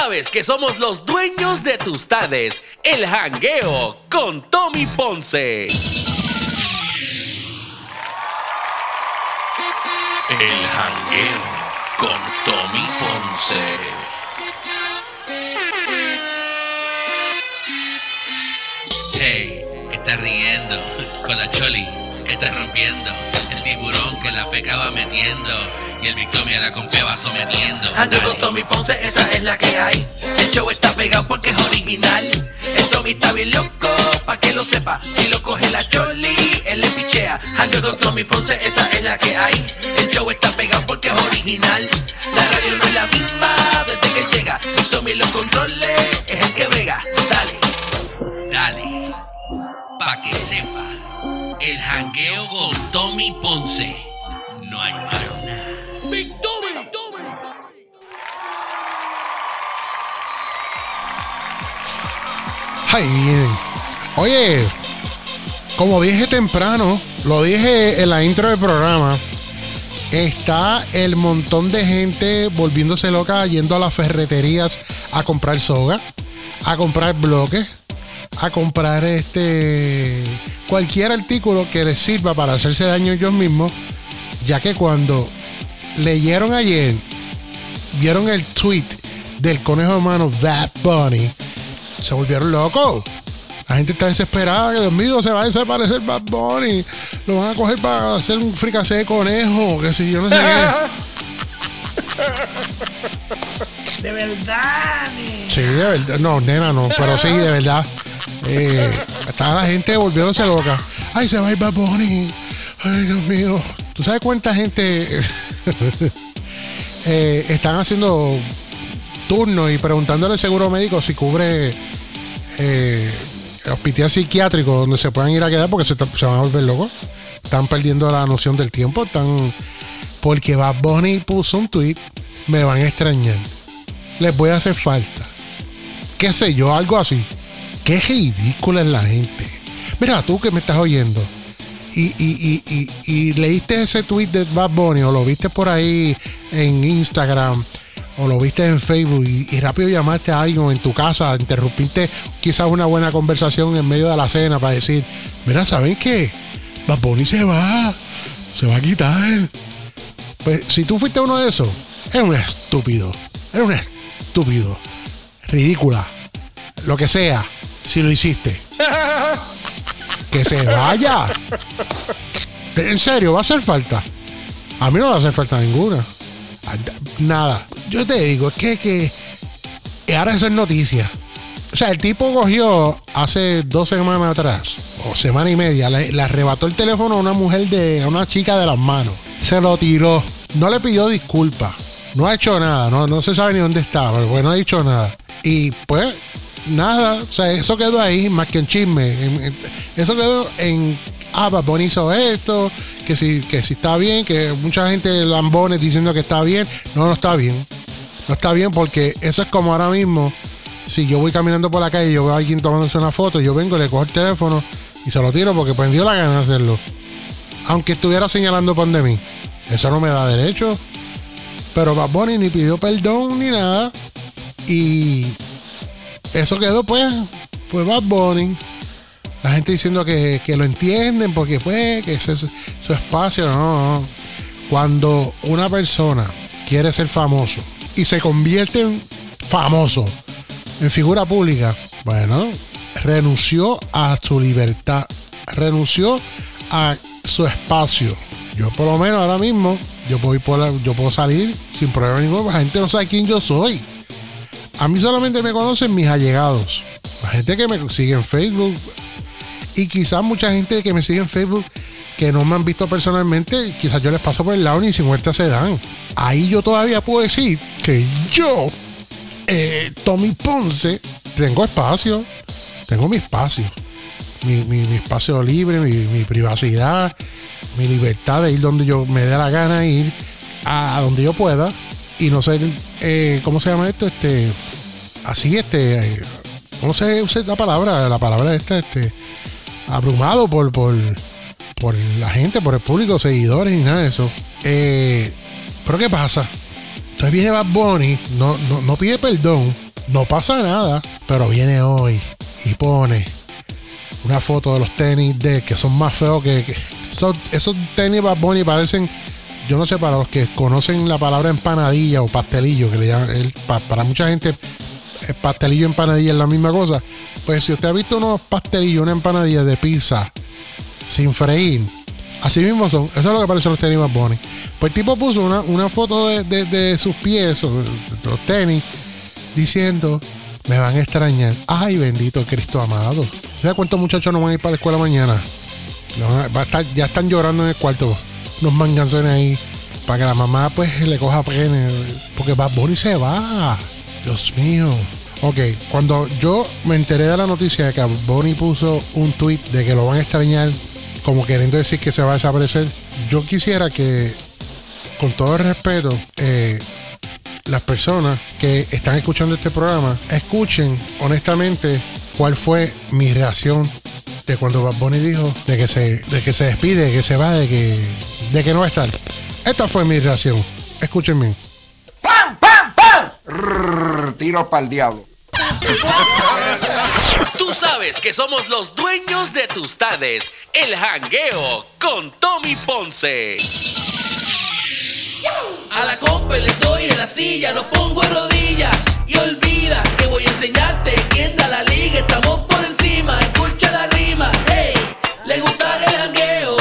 sabes que somos los dueños de tus tardes. El jangueo con Tommy Ponce. El jangueo con Tommy Ponce. Hey, ¿qué estás riendo? Con la choli, ¿qué estás rompiendo? El tiburón que la feca va metiendo. Y el Victoria la compea va sometiendo. Ando con Tommy Ponce, esa es la que hay. El show está pegado porque es original. El Tommy está bien loco, pa' que lo sepa. Si lo coge la choli, él le pichea. Ando con Tommy Ponce, esa es la que hay. El show está pegado porque es original. La radio no es la misma desde que llega. Y Tommy lo controle, es el que vega. Dale. Dale, pa' que sepa. El jangueo con Tommy Ponce. No hay más Oye, como dije temprano, lo dije en la intro del programa, está el montón de gente volviéndose loca yendo a las ferreterías a comprar soga, a comprar bloques, a comprar este cualquier artículo que les sirva para hacerse daño ellos mismos, ya que cuando leyeron ayer, vieron el tweet del conejo humano That Bunny, se volvieron locos. La gente está desesperada, que Dios mío, se va a desaparecer Bad Bunny. Lo van a coger para hacer un fricacé de conejo, que si yo no sé qué. De verdad. Sí, de verdad. No, nena, no, pero sí, de verdad. Eh, está la gente volviéndose loca. Ay, se va a ir Bad Bunny. Ay, Dios mío. ¿Tú sabes cuánta gente eh, están haciendo turnos y preguntándole al seguro médico si cubre eh, hospital psiquiátrico donde se puedan ir a quedar porque se, van a volver locos? Están perdiendo la noción del tiempo. Están. Porque Bad Bunny puso un tweet. Me van a extrañar. Les voy a hacer falta qué sé yo, algo así. Qué ridícula es la gente. Mira, tú que me estás oyendo y- y- y- y leíste ese tweet de Bad Bunny o lo viste por ahí en Instagram o lo viste en Facebook y, y rápido llamaste a alguien en tu casa, interrumpiste quizás una buena conversación en medio de la cena para decir, mira, ¿saben qué? Bad Bunny se va, se va a quitar. Pues si tú fuiste uno de esos, eres un estúpido, eres un estúpido ridícula, lo que sea, si lo hiciste. Que se vaya. En serio, va a hacer falta. A mí no va a hacer falta ninguna. Nada. Yo te digo, es que, que ahora eso es noticia. O sea, el tipo cogió hace dos semanas atrás, o semana y media, le, arrebató el teléfono a una mujer de, a una chica de las manos. Se lo tiró. No le pidió disculpas. No ha hecho nada. No, no se sabe ni dónde está, pero pues no ha dicho nada. Y pues, nada. O sea, eso quedó ahí, más que en chisme. Eso quedó en. Ah, Bad Bunny hizo esto, que si, que si está bien, que mucha gente lambones diciendo que está bien. No, no está bien. No está bien porque eso es como ahora mismo. Si yo voy caminando por la calle y yo veo a alguien tomándose una foto, yo vengo, le cojo el teléfono y se lo tiro porque dio la gana de hacerlo. Aunque estuviera señalando pan de mí. Eso no me da derecho. Pero Bad Bunny ni pidió perdón ni nada. Y eso quedó pues, pues Bad Bunny. La gente diciendo que, que lo entienden porque pues, que ese es su espacio. No, no. Cuando una persona quiere ser famoso y se convierte en famoso, en figura pública, bueno, renunció a su libertad, renunció a su espacio. Yo por lo menos ahora mismo, yo voy por la- yo puedo salir sin problema ninguno, la gente no sabe quién yo soy. A mí solamente me conocen mis allegados. La gente que me sigue en Facebook. Y quizás mucha gente que me sigue en Facebook que no me han visto personalmente, quizás yo les paso por el lado ni 50 se dan. Ahí yo todavía puedo decir que yo, eh, Tommy Ponce, tengo espacio. Tengo mi espacio. Mi, mi- mi espacio libre, mi, mi privacidad, mi libertad de ir donde yo me dé la gana ir, a, donde yo pueda. Y no ser, eh, ¿cómo se llama esto? Este, así, este, eh, ¿cómo se usa la palabra? La palabra esta, este, abrumado por, por, por la gente, por el público, seguidores y nada de eso. Eh, pero ¿qué pasa? Entonces viene Bad Bunny, no, no, no pide perdón, No pasa nada, pero viene hoy y pone una foto de los tenis de que son más feos que, que- esos tenis Bad Bunny parecen yo no sé para los que conocen la palabra empanadilla o pastelillo que le llaman para mucha gente pastelillo y empanadilla es la misma cosa. Pues si usted ha visto unos pastelillos una empanadilla de pizza sin freír así mismo son. Eso es lo que parecen los tenis Bad Bunny pues el tipo puso una, una foto de, de- sus pies o de- los tenis diciendo me van a extrañar ay bendito Cristo amado ¿sabes cuántos muchachos no van a ir para la escuela mañana? Ya están llorando en el cuarto. Unos manganzones ahí. Para que la mamá pues le coja pene. Porque Bad Bunny se va. Dios mío. Ok, cuando yo me enteré de la noticia de que Bunny puso un tweet de que lo van a extrañar, como queriendo decir que se va a desaparecer, yo quisiera que, con todo el respeto, eh, las personas que están escuchando este programa escuchen honestamente cuál fue mi reacción de cuando Bad Bunny dijo de que se, de que se despide, de que se va, de que, de que no va a estar. Esta fue mi reacción. Escuchen bien. ¡Pam, pam, pam! Tiro para el diablo. Tú sabes que somos los dueños de tus tardes. El jangueo con Tommy Ponce. A la compa le doy en la silla, lo pongo en rodillas. Y olvida que voy a enseñarte quién da la liga, estamos por encima, escucha la rima, hey, le gusta el jangueo,